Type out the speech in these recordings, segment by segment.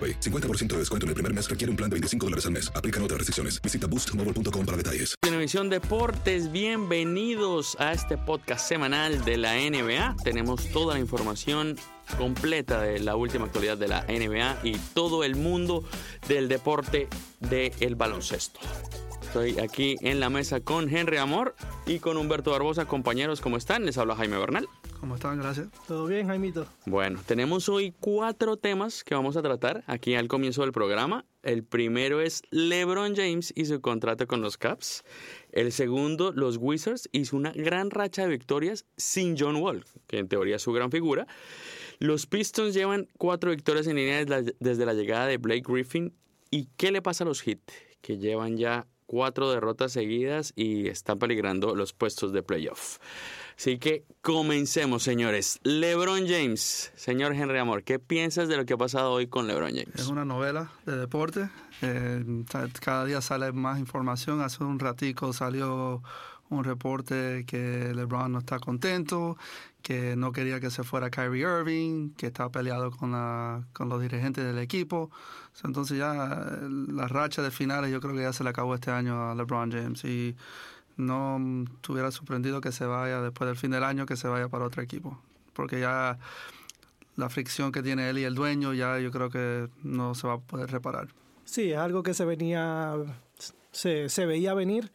AroPay. 50% de descuento en el primer mes requiere un plan de 25 dólares al mes. Aplican otras restricciones. Visita boostmobile.com para detalles. Televisión Deportes, bienvenidos a este podcast semanal de la NBA. Tenemos toda la información completa de la última actualidad de la NBA y todo el mundo del deporte del baloncesto. Estoy aquí en la mesa con Henry Amor y con Humberto Barbosa. Compañeros, ¿cómo están? Les habla Jaime Bernal. ¿Cómo están? Gracias. ¿Todo bien, Jaimito? Bueno, tenemos hoy cuatro temas que vamos a tratar aquí al comienzo del programa. El primero es LeBron James y su contrato con los Caps. El segundo, los Wizards y su una gran racha de victorias sin John Wall, que en teoría es su gran figura. Los Pistons llevan cuatro victorias en línea desde la llegada de Blake Griffin. ¿Y qué le pasa a los Heat? Que llevan ya cuatro derrotas seguidas y están peligrando los puestos de playoff. Así que comencemos, señores. LeBron James, señor Henry Amor, ¿qué piensas de lo que ha pasado hoy con LeBron James? Es una novela de deporte. Eh, cada día sale más información. Hace un ratico salió un reporte que LeBron no está contento, que no quería que se fuera Kyrie Irving, que estaba peleado con, la, con los dirigentes del equipo. Entonces ya la racha de finales yo creo que ya se le acabó este año a LeBron James y no estuviera sorprendido que se vaya después del fin del año, que se vaya para otro equipo, porque ya la fricción que tiene él y el dueño ya yo creo que no se va a poder reparar. Sí, es algo que se venía, se, se veía venir.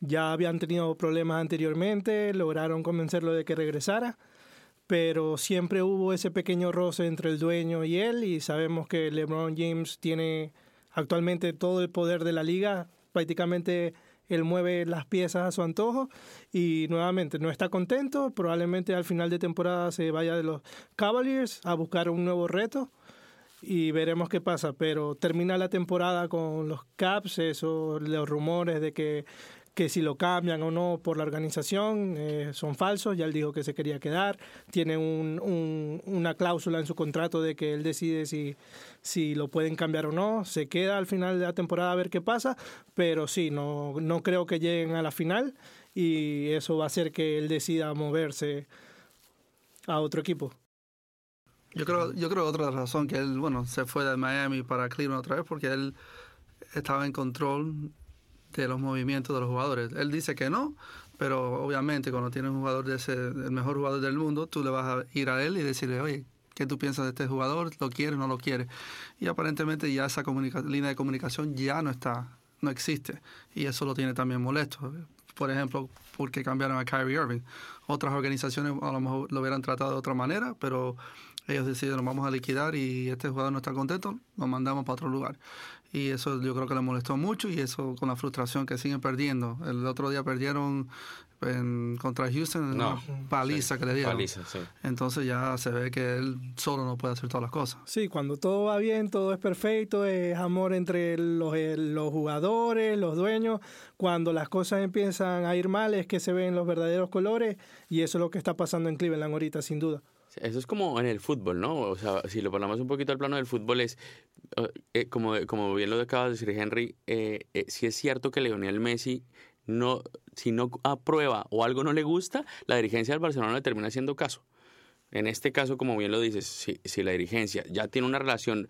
Ya habían tenido problemas anteriormente, lograron convencerlo de que regresara, pero siempre hubo ese pequeño roce entre el dueño y él y sabemos que LeBron James tiene actualmente todo el poder de la liga, prácticamente él mueve las piezas a su antojo y nuevamente no está contento, probablemente al final de temporada se vaya de los Cavaliers a buscar un nuevo reto y veremos qué pasa, pero termina la temporada con los Caps, eso, los rumores de que que si lo cambian o no por la organización eh, son falsos. Ya él dijo que se quería quedar. Tiene un, una cláusula en su contrato de que él decide si, si lo pueden cambiar o no. Se queda al final de la temporada a ver qué pasa. Pero sí, no, no creo que lleguen a la final y eso va a hacer que él decida moverse a otro equipo. Yo creo, yo creo otra razón que él, bueno, se fue de Miami para Cleveland otra vez porque él estaba en control de los movimientos de los jugadores. Él dice que no, pero obviamente cuando tienes un jugador de ese, el mejor jugador del mundo, tú le vas a ir a él y decirle, oye, ¿qué tú piensas de este jugador? ¿Lo quieres o no lo quieres? Y aparentemente ya esa línea de comunicación ya no está, no existe. Y eso lo tiene también molesto. Por ejemplo, porque cambiaron a Kyrie Irving. Otras organizaciones a lo mejor lo hubieran tratado de otra manera, pero ellos decidieron vamos a liquidar y este jugador no está contento, lo mandamos para otro lugar. y eso yo creo que le molestó mucho y eso con la frustración que siguen perdiendo. El otro día perdieron en, contra Houston, No, una paliza que le dieron. Paliza, sí. Entonces ya se ve que él solo no puede hacer todas las cosas. Sí, cuando todo va bien, todo es perfecto, es amor entre los, eh, los jugadores, los dueños. Cuando las cosas empiezan a ir mal es que se ven los verdaderos colores y eso es lo que está pasando en Cleveland ahorita, sin duda. Eso es como en el fútbol, ¿no? O sea, si lo ponemos un poquito al plano del fútbol, es eh, eh, como, como bien lo acaba de decir Henry, eh, eh, si es cierto que Lionel Messi no, si no aprueba o algo no le gusta, la dirigencia del Barcelona le termina haciendo caso. En este caso, como bien lo dices, si, si la dirigencia ya tiene una relación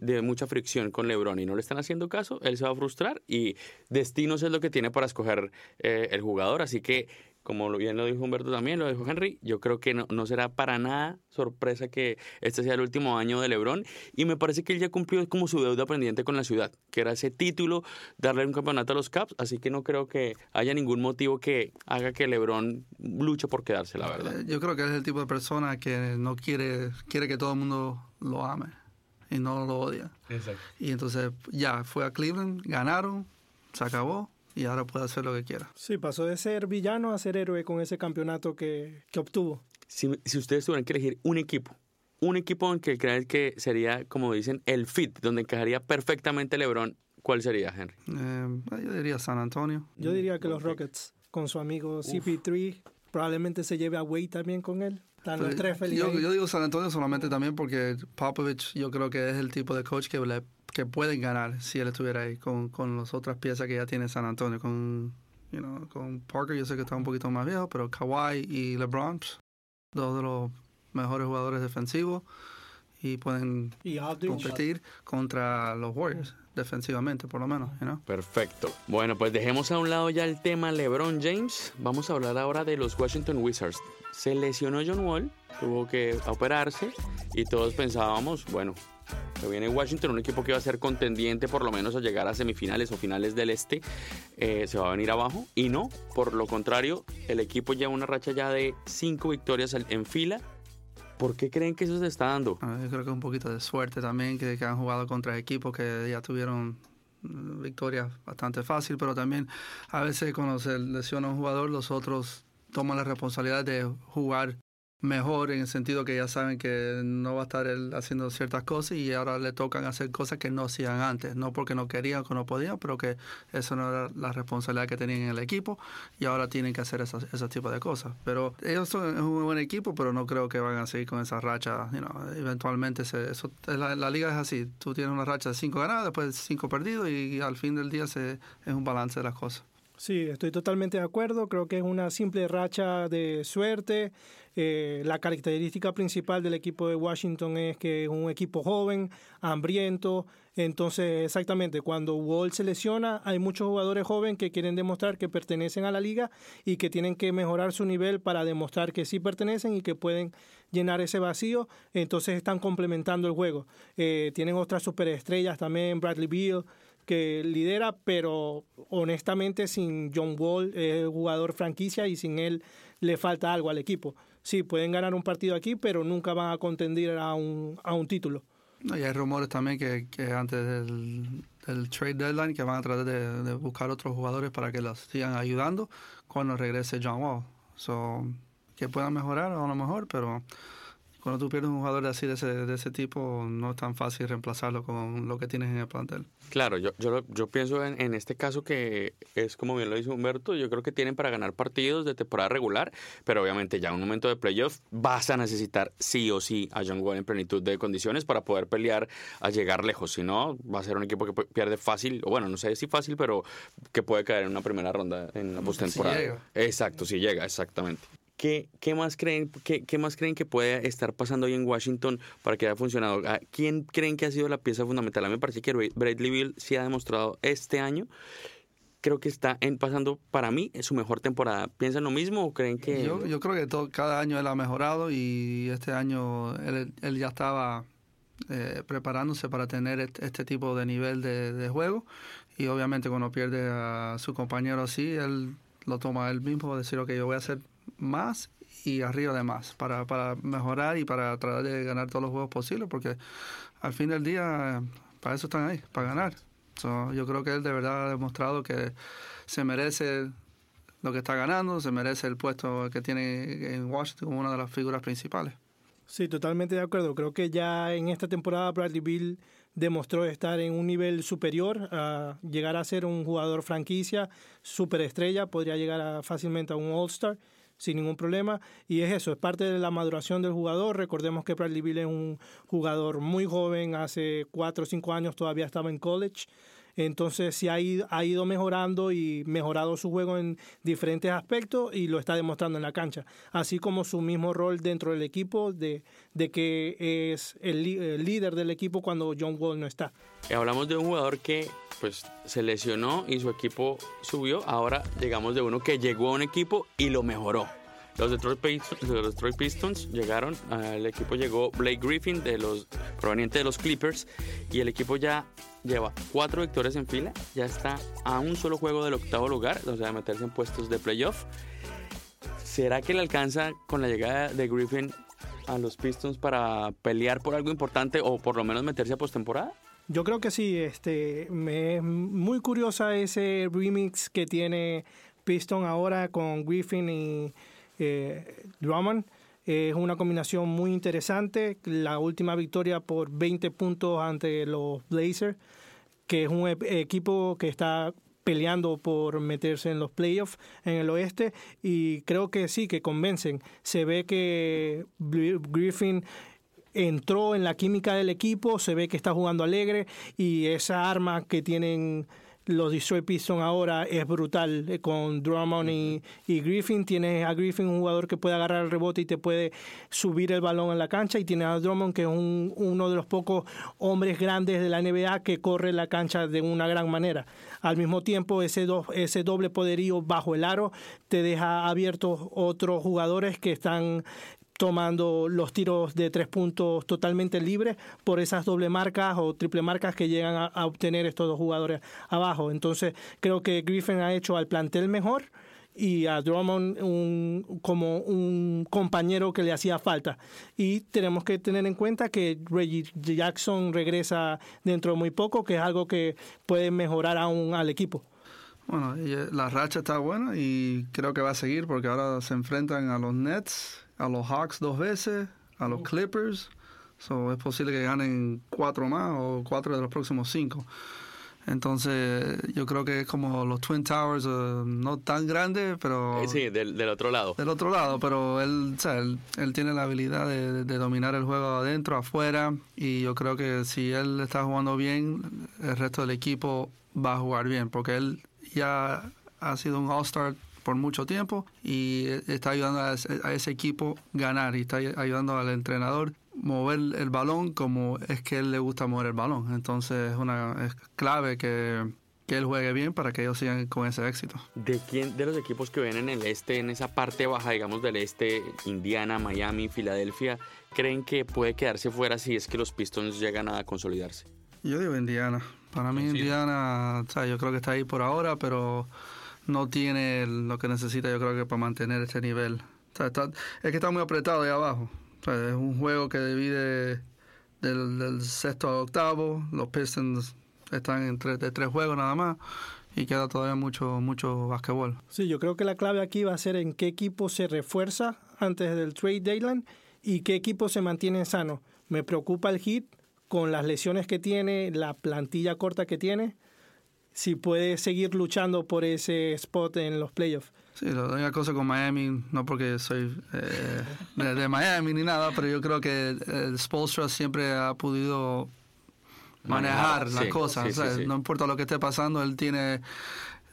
de mucha fricción con LeBron y no le están haciendo caso, él se va a frustrar y destinos es lo que tiene para escoger el jugador. Así que, como lo- bien lo dijo Humberto también, lo dijo Henry, yo creo que no, no será para nada sorpresa que este sea el último año de LeBron y me parece que él ya cumplió como su deuda pendiente con la ciudad, que era ese título, darle un campeonato a los Caps, así que no creo que haya ningún motivo que haga que LeBron luche por quedarse, la verdad. Eh, Yo creo que es el tipo de persona que no quiere, quiere que todo el mundo lo ame y no lo odia. Y entonces ya fue a Cleveland, ganaron, se acabó y ahora puede hacer lo que quiera. Sí, pasó de ser villano a ser héroe con ese campeonato que, que obtuvo. Si, si ustedes tuvieran que elegir un equipo, un equipo en que creen que sería, como dicen, el fit, donde encajaría perfectamente LeBron, ¿cuál sería, Henry? Eh, yo diría San Antonio. Yo diría que los Rockets, con su amigo CP3, probablemente se lleve a Wade también con él. Están los Pero tres felices. yo, yo digo San Antonio solamente también porque Popovich yo creo que es el tipo de coach que, le- que pueden ganar si él estuviera ahí con, con las otras piezas que ya tiene San Antonio. Con, you know, con Parker yo sé que está un poquito más viejo, pero Kawhi y LeBron, dos de los mejores jugadores defensivos y pueden y competir contra los Warriors defensivamente por lo menos, you know? Perfecto. Bueno, pues dejemos a un lado ya el tema LeBron James. Vamos a hablar ahora de los Washington Wizards. Se lesionó John Wall, tuvo que operarse y todos pensábamos, bueno, que viene Washington, un equipo que va a ser contendiente por lo menos a llegar a semifinales o finales del este, eh, se va a venir abajo. Y no, por lo contrario, el equipo lleva una racha ya de cinco victorias en fila. ¿Por qué creen que eso se está dando? Ah, Yo creo que un poquito de suerte también, que, que han jugado contra equipos que ya tuvieron mm, victorias bastante fácil, pero también a veces cuando se lesiona un jugador, los otros toman la responsabilidad de jugar mejor en el sentido que ya saben que no va a estar él haciendo ciertas cosas y ahora le tocan hacer cosas que no hacían antes, no porque no querían o no podían, pero que eso no era la responsabilidad que tenían en el equipo y ahora tienen que hacer esas, ese tipo de cosas. Pero ellos son un buen equipo, pero no creo que van a seguir con esa racha. you know, eventualmente, se, eso, la, liga es así, tú tienes una racha de cinco ganadas, después cinco perdidos y, al fin del día se, es un balance de las cosas. Sí, estoy totalmente de acuerdo. Creo que es una simple racha de suerte. Eh, la característica principal del equipo de Washington es que es un equipo joven, hambriento. Entonces, exactamente, cuando Wall se lesiona, hay muchos jugadores jóvenes que quieren demostrar que pertenecen a la liga y que tienen que mejorar su nivel para demostrar que sí pertenecen y que pueden llenar ese vacío. Entonces, están complementando el juego. Eh, tienen otras superestrellas también, Bradley Beal que lidera, pero honestamente sin John Wall, es jugador franquicia y sin él le falta algo al equipo. Sí, pueden ganar un partido aquí, pero nunca van a contender a un, a un título. Y hay rumores también que, que antes del, del trade deadline que van a tratar de, de buscar otros jugadores para que los sigan ayudando cuando regrese John Wall. So, que puedan mejorar a lo mejor, pero cuando tú pierdes un jugador así de ese, de ese tipo, no es tan fácil reemplazarlo con lo que tienes en el plantel. Claro, yo, yo, yo pienso en, en este caso que es como bien lo dice Humberto, yo creo que tienen para ganar partidos de temporada regular, pero obviamente ya en un momento de playoff vas a necesitar sí o sí a John Wall en plenitud de condiciones para poder pelear a llegar lejos, si no va a ser un equipo que pierde fácil, o bueno, no sé si fácil, pero que puede caer en una primera ronda en la postemporada. llega. Exacto, si llega, exactamente. ¿Qué, qué, más creen, qué, qué más creen que puede estar pasando hoy en Washington para que haya funcionado? ¿A ¿Quién creen que ha sido la pieza fundamental? A mí me parece que Bra- Bradley Beal sí ha demostrado este año. Creo que está en, pasando para mí su mejor temporada. ¿Piensan lo mismo o creen que.? Yo, yo creo que todo, cada año él ha mejorado y este año él, él ya estaba eh, preparándose para tener este, tipo de nivel de, de juego y obviamente cuando pierde a su compañero así, él lo toma él mismo, decir, ok, yo voy a hacer más y arriba de más para, para mejorar y para tratar de ganar todos los juegos posibles porque al fin del día para eso están ahí, para ganar. yo creo que él de verdad ha demostrado que se merece lo que está ganando, se merece el puesto que tiene en Washington como una de las figuras principales. Sí, totalmente de acuerdo. Creo que ya en esta temporada Bradley Bill demostró estar en un nivel superior a llegar a ser un jugador franquicia, superestrella, podría llegar fácilmente a un All-Star sin ningún problema. Y es eso, es parte de la maduración del jugador. Recordemos que Bradley es un jugador muy joven, hace cuatro o cinco años todavía estaba en college. Entonces sí ha ido, ha ido mejorando y mejorado su juego en diferentes aspectos y lo está demostrando en la cancha. Así como su mismo rol dentro del equipo de, de que es el, líder del equipo cuando John Wall no está. hablamos de un jugador que pues se lesionó y su equipo subió. Ahora llegamos de uno que llegó a un equipo y lo mejoró. Los Detroit Pistons, llegaron, el equipo llegó Blake Griffin de los proveniente de los Clippers y el equipo ya lleva cuatro victorias en fila, ya está a un solo juego del octavo lugar, o sea, de meterse en puestos de playoff. ¿Será que le alcanza con la llegada de Griffin a los Pistons para pelear por algo importante o por lo menos meterse a postemporada? Yo creo que sí, este, me es muy curiosa ese remix que tiene Piston ahora con Griffin y eh, Drummond. Es una combinación muy interesante. La última victoria por 20 puntos ante los Blazers, que es un equipo que está peleando por meterse en los playoffs en el oeste y creo que sí, que convencen. Se ve que Griffin entró en la química del equipo, se ve que está jugando alegre y esa arma que tienen los Detroit Pistons ahora es brutal eh, con Drummond y, Griffin. Tienes a Griffin, un jugador que puede agarrar el rebote y te puede subir el balón en la cancha. Y tienes a Drummond, que es uno de los pocos hombres grandes de la NBA que corre la cancha de una gran manera. Al mismo tiempo, ese, ese doble poderío bajo el aro te deja abiertos otros jugadores que están tomando los tiros de tres puntos totalmente libres por esas doble marcas o triple marcas que llegan a, obtener estos dos jugadores abajo. Entonces creo que Griffin ha hecho al plantel mejor y a Drummond un, como un compañero que le hacía falta. Y tenemos que tener en cuenta que Reggie Jackson regresa dentro de muy poco, que es algo que puede mejorar aún al equipo. Bueno, la racha está buena y creo que va a seguir porque ahora se enfrentan a los Nets a los Hawks dos veces, a los Clippers. So, es posible que ganen cuatro más o cuatro de los próximos cinco. Entonces, yo creo que es como los Twin Towers, eh, no tan grandes, pero... Eh, sí, del, del, otro lado. Del otro lado, pero él, él, tiene la habilidad de, de, dominar el juego adentro, afuera, y yo creo que si él está jugando bien, el resto del equipo va a jugar bien, porque él ya ha sido un All-Star por mucho tiempo y está ayudando a ese, equipo ganar y está ayudando al entrenador mover el balón como es que él le gusta mover el balón. Entonces es una es clave que, que él juegue bien para que ellos sigan con ese éxito. ¿De quién de los equipos que ven en el este, en esa parte baja, digamos, del este, Indiana, Miami, Filadelfia, creen que puede quedarse fuera si es que los Pistons llegan a consolidarse? Yo digo Indiana. Para mí Indiana, o sea, yo creo que está ahí por ahora, pero no tiene lo que necesita, yo creo que para mantener este nivel. es que está muy apretado ahí abajo. es un juego que divide del, sexto a octavo. Los Pistons están en tres, de tres juegos nada más y queda todavía mucho mucho basquetbol. Sí, yo creo que la clave aquí va a ser en qué equipo se refuerza antes del trade deadline y qué equipo se mantiene sano. Me preocupa el hit con las lesiones que tiene, la plantilla corta que tiene si puede seguir luchando por ese spot en los playoffs. Sí, la única cosa con Miami, no porque soy eh, de, Miami ni nada, pero yo creo que el Spolstra siempre ha podido manejar, las cosas. no importa lo que esté pasando, él tiene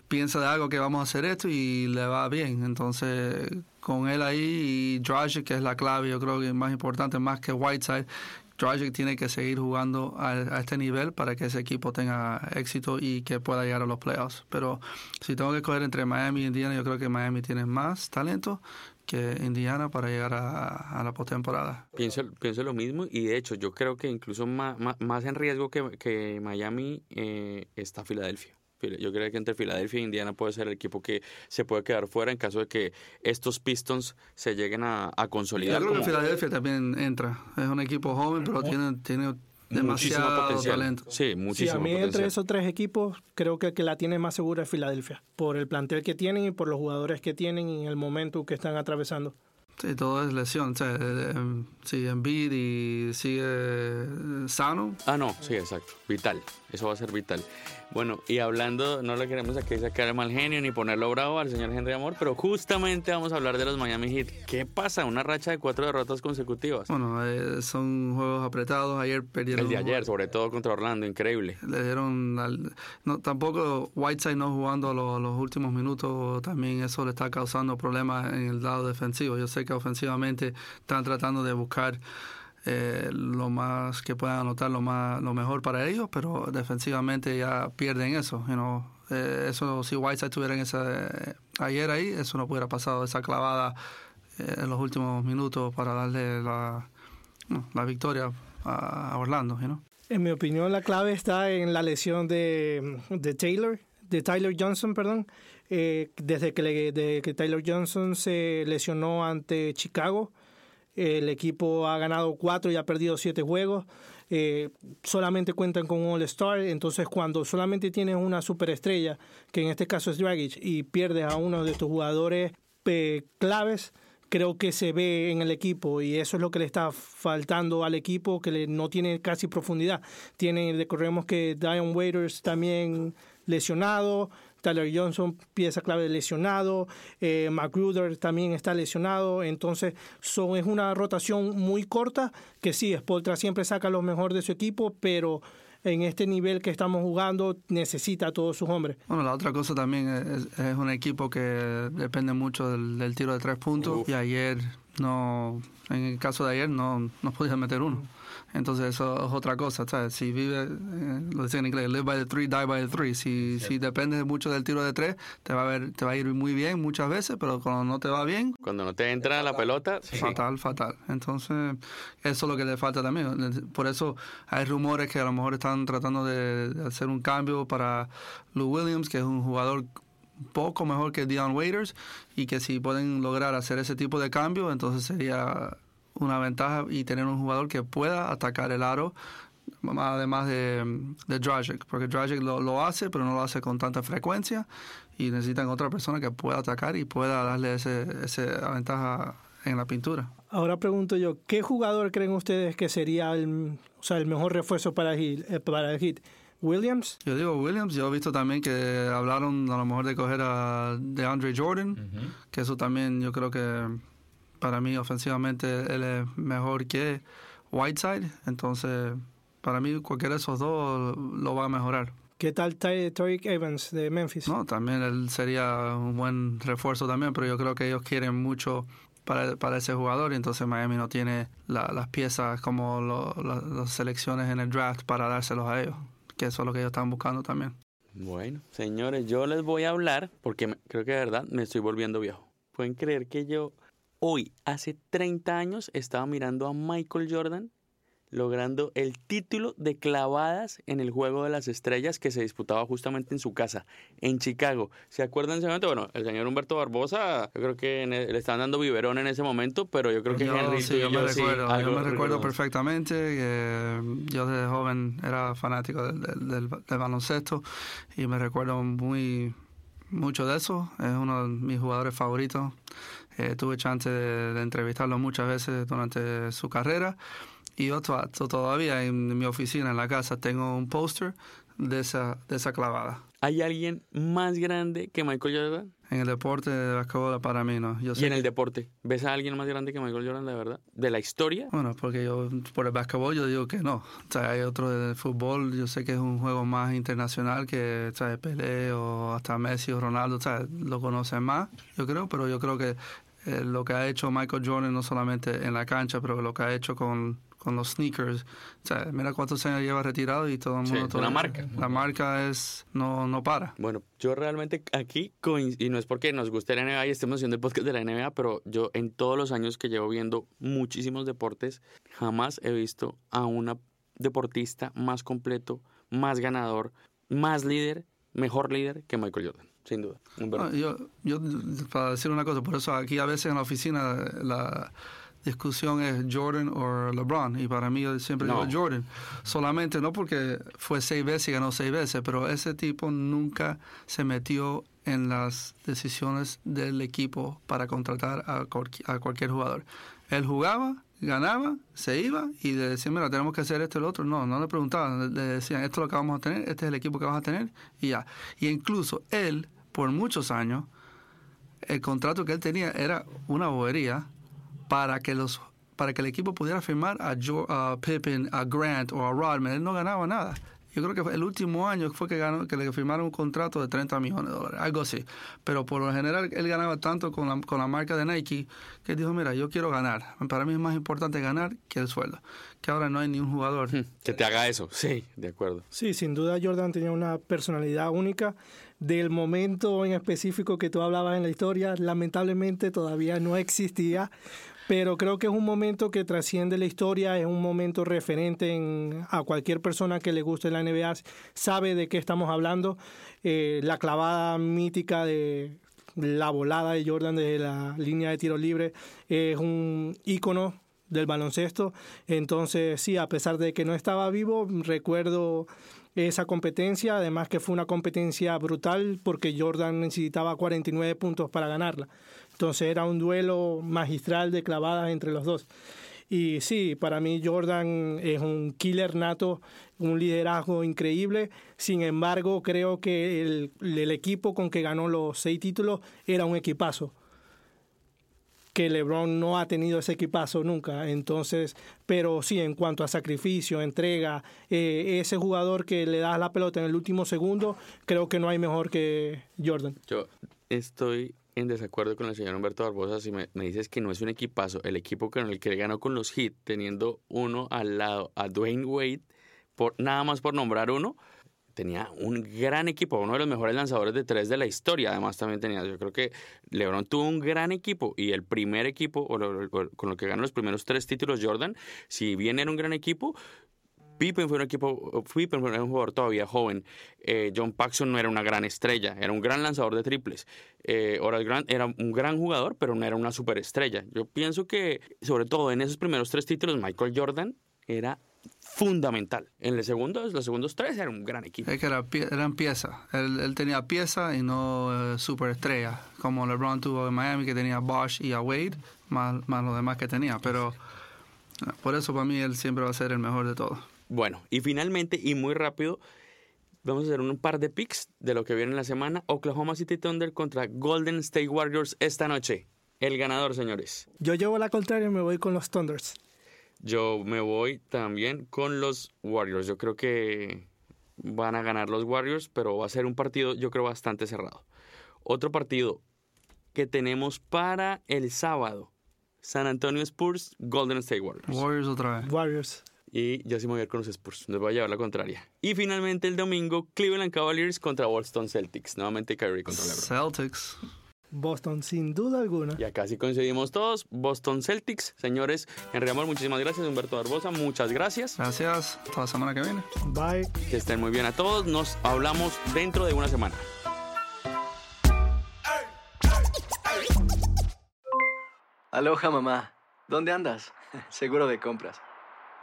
piensa de algo que vamos a hacer esto y le va bien. Entonces, con él ahí y Dragic, que es la clave, yo creo que es más importante, más que Whiteside, Dragic tiene que seguir jugando a, este nivel para que ese equipo tenga éxito y que pueda llegar a los playoffs. Pero si tengo que escoger entre Miami y Indiana, yo creo que Miami tiene más talento que Indiana para llegar a, la postemporada. Pienso, pienso lo mismo y de hecho yo creo que incluso más, más en riesgo que, que Miami eh, está Filadelfia. Yo creo que entre Filadelfia e Indiana puede ser el equipo que se puede quedar fuera en caso de que estos Pistons se lleguen a, consolidar. Yo creo que Filadelfia también entra. Es un equipo joven, pero tiene, tiene muchísimo demasiado potencial. talento. Sí, Sí, muchísimo a mí entre potencial. esos tres equipos creo que el que la tiene más segura es Filadelfia, por el plantel que tienen y por los jugadores que tienen y el momento que están atravesando. Sí, todo es lesión. O sea, eh, eh, si Embiid y sigue sano, Ah, no, sí, exacto. Vital. Eso va a ser vital. Bueno, y hablando, no le queremos aquí sacar el mal genio ni ponerlo bravo al señor Henry Amor, pero justamente vamos a hablar de los Miami Heat. ¿Qué pasa? Una racha de cuatro derrotas consecutivas. bueno, eh, son juegos apretados. Ayer perdieron. El de ayer, sobre todo contra Orlando, increíble. Le dieron. al- no, tampoco Whiteside no jugando los, los últimos minutos, también eso le está causando problemas en el lado defensivo. Yo sé que ofensivamente están tratando de buscar eh, lo más que puedan anotar, lo, más, lo mejor para ellos, pero defensivamente ya pierden eso. you know. Eh, eso si Whiteside tuviera en esa, eh, ayer ahí, eso no hubiera pasado, esa clavada eh, en los últimos minutos para darle la, la victoria a, Orlando. you. En mi opinión, la clave está en la lesión de, de Taylor, de Tyler Johnson, perdón. Eh, desde que, le- de que Tyler Johnson se lesionó ante Chicago, el equipo ha ganado cuatro y ha perdido siete juegos. Eh, solamente cuentan con un All-Star. Entonces, cuando solamente tienes una superestrella, que en este caso es Dragic, y pierdes a uno de tus jugadores eh, claves, creo que se ve en el equipo y eso es lo que le está faltando al equipo que le- no tiene casi profundidad. Tiene, recordemos que Dion Waiters también lesionado, Tyler Johnson pieza clave lesionado, eh, Magruder también está lesionado, entonces son, es una rotación muy corta que sí, Spoltra siempre saca lo mejor de su equipo, pero en este nivel que estamos jugando necesita a todos sus hombres. Bueno, la otra cosa también es, es un equipo que depende mucho del, del tiro de tres puntos y ayer no, en el caso de ayer no, no podía meter uno. Entonces eso es otra cosa, ¿sabes? Si vive, eh, lo decía en inglés, live by the three, die by the three. Si, si dependes mucho del tiro de tres, te va, a ver, te va a ir muy bien muchas veces, pero cuando no te va bien, Cuando no te entra la pelota, sí. fatal, fatal. Entonces, eso es lo que le falta también. Por eso hay rumores que a lo mejor están tratando de, hacer un cambio para Lou Williams, que es un jugador poco mejor que Dion Waiters, y que si pueden lograr hacer ese tipo de cambio, entonces sería una ventaja y tener un jugador que pueda atacar el aro, además de, de Dragic, porque Dragic lo, lo hace, pero no lo hace con tanta frecuencia, y necesitan otra persona que pueda atacar y pueda darle ese, esa ventaja en la pintura. Ahora pregunto yo, ¿qué jugador creen ustedes que sería el, o sea, el mejor refuerzo para el, eh, para el Heat? ¿Williams? Yo digo Williams, yo he visto también que hablaron a lo mejor de coger a DeAndre Jordan, que eso también yo creo que para mí ofensivamente él es mejor que Whiteside, entonces para mí cualquiera de esos dos lo va a mejorar. ¿Qué tal Tariq Evans de Memphis? No, también él sería un buen refuerzo también, pero yo creo que ellos quieren mucho para, para ese jugador y entonces Miami no tiene la- las piezas como lo- la- las selecciones en el draft para dárselos a ellos, que eso es lo que ellos están buscando también. Bueno, señores, yo les voy a hablar porque me- creo que de verdad me estoy volviendo viejo. Pueden creer que yo hoy, hace 30 años, estaba mirando a Michael Jordan logrando el título de clavadas en el Juego de las Estrellas que se disputaba justamente en su casa, en Chicago. ¿Se acuerdan ese momento? Bueno, el señor Humberto Barbosa, yo creo que el- le estaban dando biberón en ese momento, pero yo creo que Yo, Henry sí, yo me sí, recuerdo, yo me recuerdo perfectamente que yo desde joven era fanático del, del- del- del baloncesto y me recuerdo muy mucho de eso. Es uno de mis jugadores favoritos. Eh, tuve chance de, de entrevistarlo muchas veces durante su carrera y yo to- to- todavía en mi oficina, en la casa, tengo un póster de esa, de esa clavada. ¿Hay alguien más grande que Michael Jordan? En el deporte de basquetbol para mí no. Yo Y en el deporte, ¿ves a alguien más grande que Michael Jordan, de verdad? ¿De la historia? Bueno, porque yo por el básquetbol yo digo que no. O sea, hay otro del fútbol, yo sé que es un juego más internacional que Pelé o hasta Messi o Ronaldo, o sea, lo conocen más, yo creo, pero yo creo que eh, lo que ha hecho Michael Jordan no solamente en la cancha, pero lo que ha hecho con, con los sneakers, o sea, mira cuántos años lleva retirado y todo el Sí, mundo... es todo- una marca. La marca es no no para. Bueno, yo realmente aquí, y no es porque nos guste la NBA y estemos haciendo el podcast de la NBA, pero yo en todos los años que llevo viendo muchísimos deportes, jamás he visto a una deportista más completo, más ganador, más líder, mejor líder que Michael Jordan, sin duda. Un No, yo, yo, para decir una cosa, por eso aquí a veces en la oficina la, discusión es Jordan o LeBron. Y para mí yo siempre No. digo Jordan. Solamente no porque fue seis veces y ganó seis veces, pero ese tipo nunca se metió en las decisiones del equipo para contratar a, cualqui- a cualquier jugador. Él jugaba, ganaba, se iba y le decían, mira, tenemos que hacer esto y lo otro. No, no le preguntaban, le- le decían, esto es lo que vamos a tener, este es el equipo que vas a tener y ya. Y incluso él, por muchos años, el contrato que él tenía era una bobería para que los para que el equipo pudiera firmar a, a Pippen, a Grant o a Rodman. Él no ganaba nada. Yo creo que fue el último año fue que ganó, que le firmaron un contrato de 30 millones de dólares, algo así. Pero por lo general él ganaba tanto con la, con la marca de Nike que él dijo, mira, yo quiero ganar. Para mí es más importante ganar que el sueldo. Que ahora no hay ni un jugador. Que te haga eso. Sí, de acuerdo. Sí, sin duda Jordan tenía una personalidad única. Del momento en específico que tú hablabas en la historia, lamentablemente todavía no existía, pero creo que es un momento que trasciende la historia, es un momento referente en- a cualquier persona que le guste la NBA, sabe de qué estamos hablando. Eh, la clavada mítica de la volada de Jordan desde la línea de tiro libre es un ícono del baloncesto. Entonces, sí, a pesar de que no estaba vivo, recuerdo esa competencia, además que fue una competencia brutal porque Jordan necesitaba 49 puntos para ganarla. Entonces era un duelo magistral de clavadas entre los dos. Y sí, para mí Jordan es un killer nato, un liderazgo increíble. Sin embargo, creo que el, equipo con que ganó los seis títulos era un equipazo que LeBron no ha tenido ese equipazo nunca. Entonces, pero sí, en cuanto a sacrificio, entrega, eh, ese jugador que le das la pelota en el último segundo, creo que no hay mejor que Jordan. Yo estoy en desacuerdo con el señor Humberto Barbosa si me, dices que no es un equipazo. El equipo con el que ganó con los Heat, teniendo uno al lado a Dwayne Wade, por, nada más por nombrar uno, tenía un gran equipo, uno de los mejores lanzadores de tres de la historia. Además, también tenía, yo creo que LeBron tuvo un gran equipo y el primer equipo, o lo- con lo que ganó los primeros tres títulos Jordan, si bien era un gran equipo, Pippen fue un equipo, Pippen fue un jugador todavía joven. Eh, John Paxson no era una gran estrella, era un gran lanzador de triples. Eh, Horace Grant era un gran jugador, pero no era una superestrella. Yo pienso que, sobre todo en esos primeros tres títulos, Michael Jordan era fundamental. En el segundo, los segundos tres era un gran equipo. Es que era eran piezas. Él, él tenía piezas y no eh, como LeBron tuvo en Miami, que tenía a Bosch y a Wade, más, más los demás que tenía. Pero eh, por eso para mí él siempre va a ser el mejor de todos. Bueno, y finalmente, y muy rápido, vamos a hacer un par de picks de lo que viene en la semana. Oklahoma City Thunder contra Golden State Warriors esta noche. El ganador, señores. Yo llevo la contraria y me voy con los Thunders. Yo me voy también con los Warriors. Yo creo que van a ganar los Warriors, pero va a ser un partido, yo creo, bastante cerrado. Otro partido que tenemos para el sábado. San Antonio Spurs, Golden State Warriors. Warriors otra vez. Warriors. Y yo sí me voy a ir con los Spurs. Les voy a llevar la contraria. Y finalmente el domingo, Cleveland Cavaliers contra Boston Celtics. Nuevamente Kyrie contra LeBron. Celtics. Boston, sin duda alguna. Y acá sí coincidimos todos. Boston Celtics. Señores, Henry Amor, muchísimas gracias. Humberto Barbosa, muchas gracias. Gracias. Hasta la semana que viene. Bye. Que estén muy bien a todos. Nos hablamos dentro de una semana. Aloha mamá, ¿dónde andas? Seguro de compras.